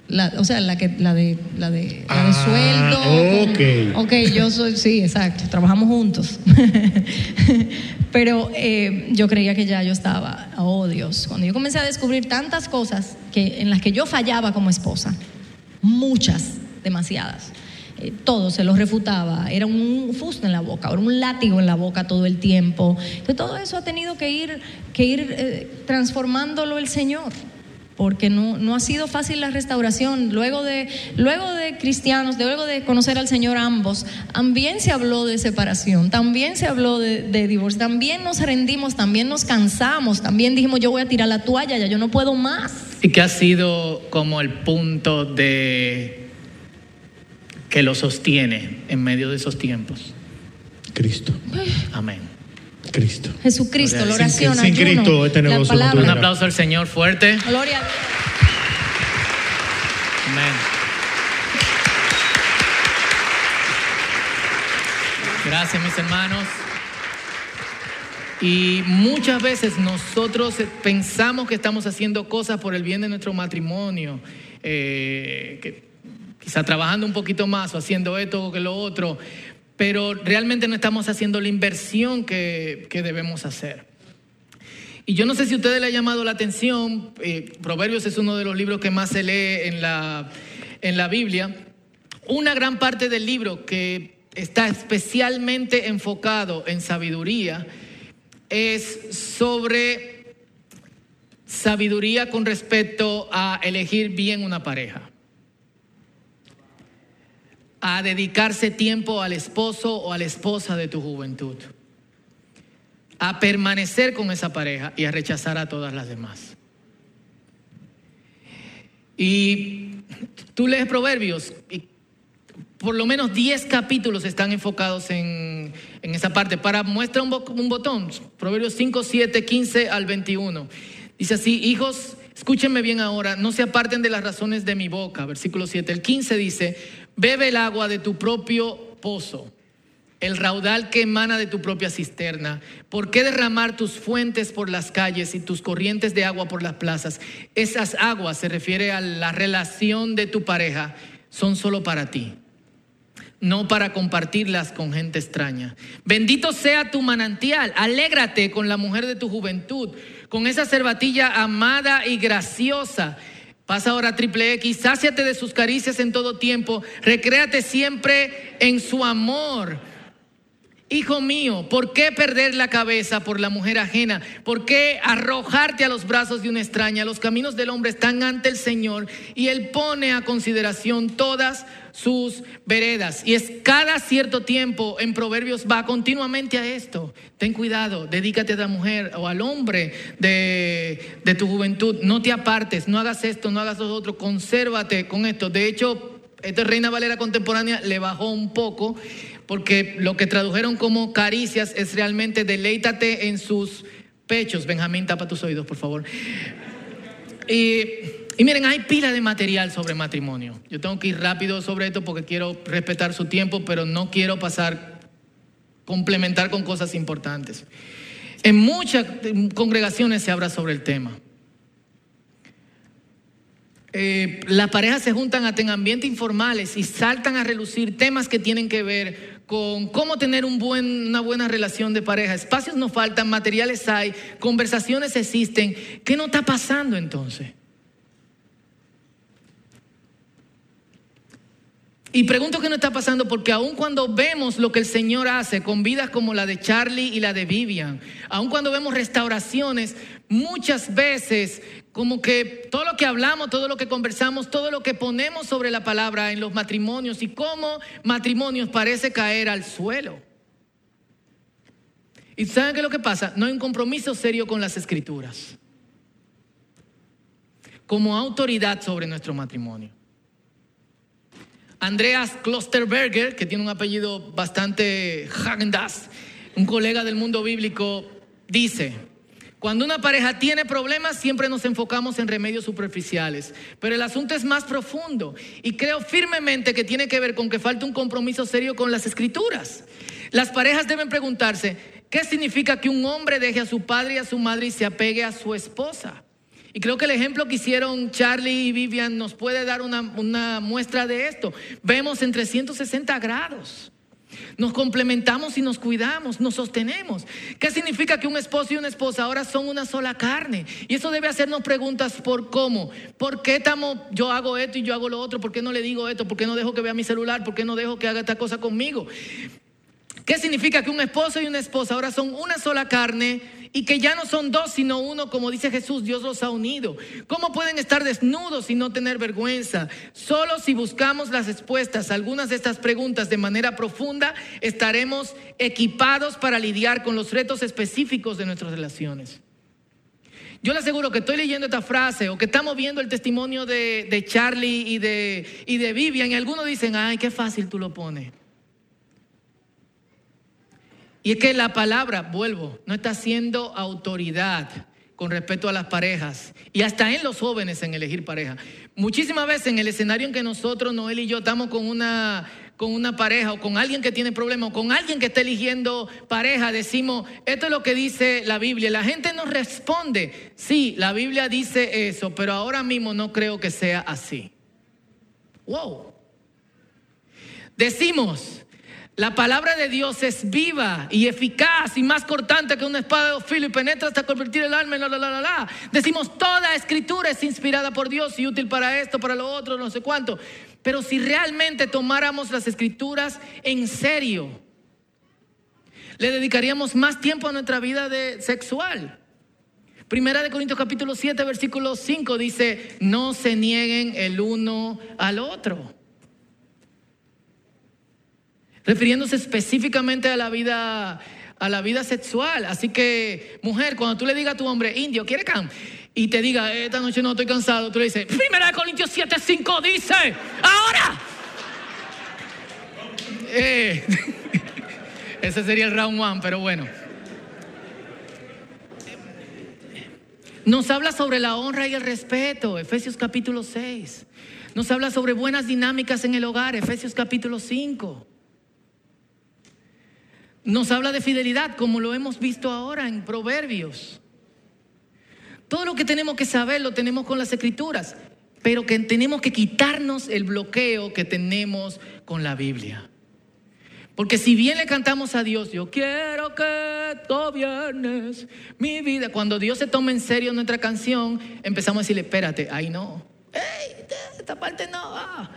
Speaker 2: La, o sea, la que la de la de, la de
Speaker 3: Ah,
Speaker 2: sueldo.
Speaker 3: ok.
Speaker 2: Ok, yo soy, sí, exacto, trabajamos juntos. Pero eh, yo creía que ya yo estaba, oh Dios, cuando yo comencé a descubrir tantas cosas que, en las que yo fallaba como esposa, muchas, demasiadas, eh, todo se los refutaba, era un fusto en la boca, era un látigo en la boca todo el tiempo. Entonces todo eso ha tenido que ir, que ir eh, transformándolo el Señor porque no, no ha sido fácil la restauración. Luego de, luego de cristianos, de- luego de conocer al Señor ambos, también se habló de separación, también se habló de, de divorcio, también nos rendimos, también nos cansamos, también dijimos yo voy a tirar la toalla, ya yo no puedo más.
Speaker 1: Y que ha sido como el punto de que lo sostiene en medio de esos tiempos.
Speaker 3: Cristo,
Speaker 1: Amén.
Speaker 3: Cristo.
Speaker 2: Jesucristo, la
Speaker 3: Sin-
Speaker 2: oración,
Speaker 3: sin
Speaker 2: ayuno,
Speaker 3: Cristo este
Speaker 2: la
Speaker 3: negocio.
Speaker 1: Un aplauso al Señor fuerte.
Speaker 2: Gloria a Dios.
Speaker 1: Amén. Gracias, mis hermanos. Y muchas veces nosotros pensamos que estamos haciendo cosas por el bien de nuestro matrimonio, eh, que quizá trabajando un poquito más o haciendo esto o que lo otro, pero realmente no estamos haciendo la inversión que, que debemos hacer. Y yo no sé si a ustedes le ha llamado la atención, eh, Proverbios es uno de los libros que más se lee en la, en la Biblia. Una gran parte del libro que está especialmente enfocado en sabiduría es sobre sabiduría con respecto a elegir bien una pareja, a dedicarse tiempo al esposo o a la esposa de tu juventud a permanecer con esa pareja y a rechazar a todas las demás. Y tú lees Proverbios y por lo menos 10 capítulos están enfocados en, en esa parte. Para muestra un, un botón, Proverbios 5, 7, 15 al 21. Dice así, hijos, escúchenme bien ahora, no se aparten de las razones de mi boca. Versículo 7. El 15 dice, bebe el agua de tu propio pozo el raudal que emana de tu propia cisterna. ¿Por qué derramar tus fuentes por las calles y tus corrientes de agua por las plazas? Esas aguas, se refiere a la relación de tu pareja, son solo para ti, no para compartirlas con gente extraña. Bendito sea tu manantial, alégrate con la mujer de tu juventud, con esa cervatilla amada y graciosa. Pasa ahora triple X, sáciate de sus caricias en todo tiempo, recréate siempre en su amor. Hijo mío, ¿por qué perder la cabeza por la mujer ajena? ¿Por qué arrojarte a los brazos de una extraña? Los caminos del hombre están ante el Señor y Él pone a consideración todas sus veredas. Y es cada cierto tiempo en Proverbios va continuamente a esto. Ten cuidado, dedícate a la mujer o al hombre de, de tu juventud. No te apartes, no hagas esto, no hagas lo otro, consérvate con esto. De hecho, esta Reina Valera contemporánea le bajó un poco porque lo que tradujeron como caricias es realmente deleítate en sus pechos. Benjamín, tapa tus oídos, por favor. Y, miren, hay pila de material sobre matrimonio. Yo tengo que ir rápido sobre esto porque quiero respetar su tiempo, pero no quiero pasar, complementar con cosas importantes. En muchas congregaciones se habla sobre el tema. Eh, las parejas se juntan hasta en ambientes informales y saltan a relucir temas que tienen que ver con cómo tener una buena relación de pareja. Espacios no faltan, materiales hay, conversaciones existen. ¿Qué no está pasando entonces? Y pregunto qué no está pasando porque aun cuando vemos lo que el Señor hace con vidas como la de Charlie y la de Vivian, aun cuando vemos restauraciones, muchas veces como que todo lo que hablamos, todo lo que conversamos, todo lo que ponemos sobre la palabra en los matrimonios y cómo matrimonios parece caer al suelo. ¿Y saben qué es lo que pasa? No hay un compromiso serio con las escrituras como autoridad sobre nuestro matrimonio. Andreas Klosterberger, que tiene un apellido bastante Hagendas, un colega del mundo bíblico, dice, Cuando una pareja tiene problemas, siempre nos enfocamos en remedios superficiales, pero el asunto es más profundo y creo firmemente que tiene que ver con que falta un compromiso serio con las escrituras. Las parejas deben preguntarse, ¿qué significa que un hombre deje a su padre y a su madre y se apegue a su esposa? Y creo que el ejemplo que hicieron Charlie y Vivian nos puede dar una, una muestra de esto. Vemos en 360 grados. Nos complementamos y nos cuidamos, nos sostenemos. ¿Qué significa que un esposo y una esposa ahora son una sola carne? Y eso debe hacernos preguntas por cómo. ¿Por qué estamos, yo hago esto y yo hago lo otro? ¿Por qué no le digo esto? ¿Por qué no dejo que vea mi celular? ¿Por qué no dejo que haga esta cosa conmigo? ¿Qué significa que un esposo y una esposa ahora son una sola carne y que ya no son dos sino uno, como dice Jesús, Dios los ha unido? ¿Cómo pueden estar desnudos y no tener vergüenza? Solo si buscamos las respuestas a algunas de estas preguntas de manera profunda, estaremos equipados para lidiar con los retos específicos de nuestras relaciones. Yo le aseguro que estoy leyendo esta frase o que estamos viendo el testimonio de, Charlie y de, y de Vivian y algunos dicen, ay, qué fácil tú lo pones. Y es que la palabra, vuelvo, no está siendo autoridad con respecto a las parejas y hasta en los jóvenes en elegir pareja. Muchísimas veces en el escenario en que nosotros, Noel y yo, estamos con una, con una pareja o con alguien que tiene problemas o con alguien que está eligiendo pareja, decimos, esto es lo que dice la Biblia. La gente nos responde, sí, la Biblia dice eso, pero ahora mismo no creo que sea así. Wow. Decimos, la palabra de Dios es viva y eficaz y más cortante que una espada de filo y penetra hasta convertir el alma en la, la, la, la, la. Decimos, toda escritura es inspirada por Dios y útil para esto, para lo otro, no sé cuánto. Pero si realmente tomáramos las escrituras en serio, le dedicaríamos más tiempo a nuestra vida de sexual. Primera de Corintios capítulo 7, versículo 5 dice, no se nieguen el uno al otro refiriéndose específicamente a la vida a la vida sexual. Así que, mujer, cuando tú le digas a tu hombre, indio, ¿quiere can? Y te diga, esta noche no estoy cansado, tú le dices, Primera de Corintios 7, 5 dice, ahora. Eh, ese sería el round one, pero bueno. Nos habla sobre la honra y el respeto, Efesios capítulo 6. Nos habla sobre buenas dinámicas en el hogar, Efesios capítulo 5. Nos habla de fidelidad, como lo hemos visto ahora en Proverbios. Todo lo que tenemos que saber lo tenemos con las escrituras, pero que tenemos que quitarnos el bloqueo que tenemos con la Biblia. Porque si bien le cantamos a Dios, yo quiero que gobiernes mi vida, cuando Dios se toma en serio nuestra canción, empezamos a decirle, espérate, ahí no, esta parte no. Ah".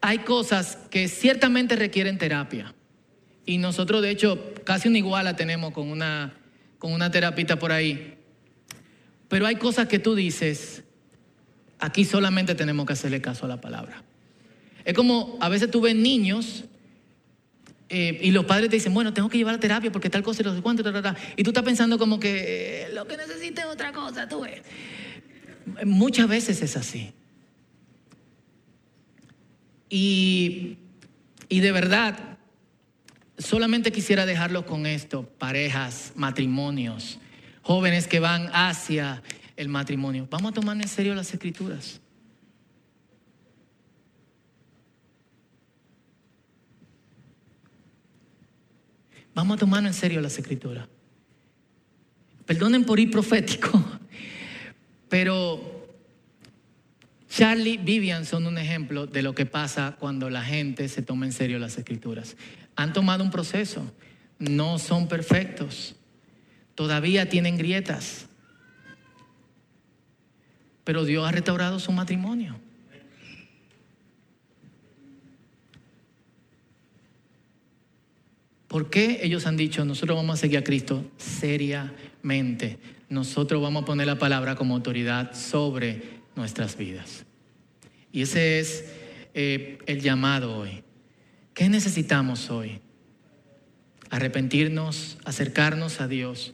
Speaker 1: Hay cosas que ciertamente requieren terapia. Y nosotros, de hecho, casi una iguala tenemos con una, con una terapita por ahí. Pero hay cosas que tú dices, aquí solamente tenemos que hacerle caso a la palabra. Es como a veces tú ves niños eh, y los padres te dicen, bueno, tengo que llevar a terapia porque tal cosa y lo sé cuánto, y tú estás pensando como que eh, lo que necesita es otra cosa, tú ves. Muchas veces es así. Y, y de verdad, solamente quisiera dejarlo con esto, parejas, matrimonios, jóvenes que van hacia el matrimonio. Vamos a tomar en serio las escrituras. Vamos a tomar en serio las escrituras. Perdonen por ir profético, pero Charlie, Vivian son un ejemplo de lo que pasa cuando la gente se toma en serio las escrituras. Han tomado un proceso, no son perfectos, todavía tienen grietas, pero Dios ha restaurado su matrimonio. ¿Por qué ellos han dicho, nosotros vamos a seguir a Cristo seriamente? Nosotros vamos a poner la palabra como autoridad sobre nuestras vidas. Y ese es eh, el llamado hoy. ¿Qué necesitamos hoy? Arrepentirnos, acercarnos a Dios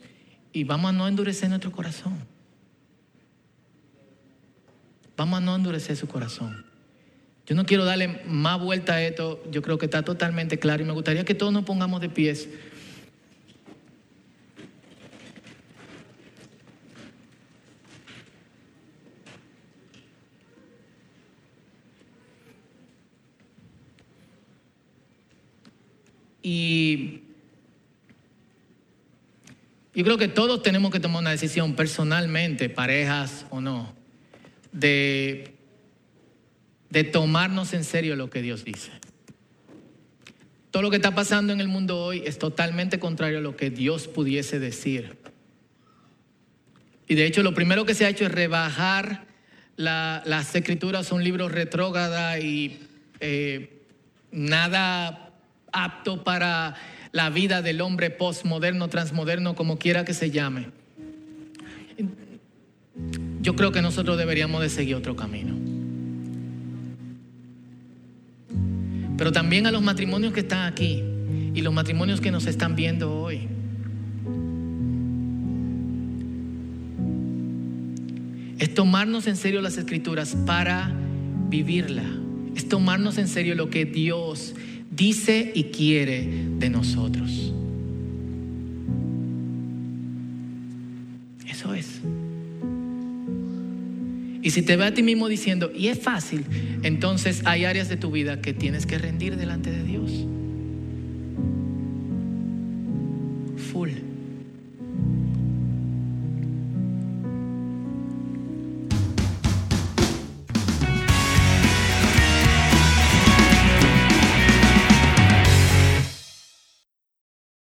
Speaker 1: y vamos a no endurecer nuestro corazón. Vamos a no endurecer su corazón. Yo no quiero darle más vuelta a esto, yo creo que está totalmente claro y me gustaría que todos nos pongamos de pies. Y yo creo que todos tenemos que tomar una decisión personalmente, parejas o no, de, de tomarnos en serio lo que Dios dice. Todo lo que está pasando en el mundo hoy es totalmente contrario a lo que Dios pudiese decir. Y de hecho lo primero que se ha hecho es rebajar las escrituras a un libro retrógrada y eh, nada apto para la vida del hombre postmoderno, transmoderno, como quiera que se llame. Yo creo que nosotros deberíamos de seguir otro camino. Pero también a los matrimonios que están aquí y los matrimonios que nos están viendo hoy. Es tomarnos en serio las escrituras para vivirla. Es tomarnos en serio lo que Dios dice y quiere de nosotros. Eso es. Y si te ve a ti mismo diciendo, y es fácil, entonces hay áreas de tu vida que tienes que rendir delante de Dios.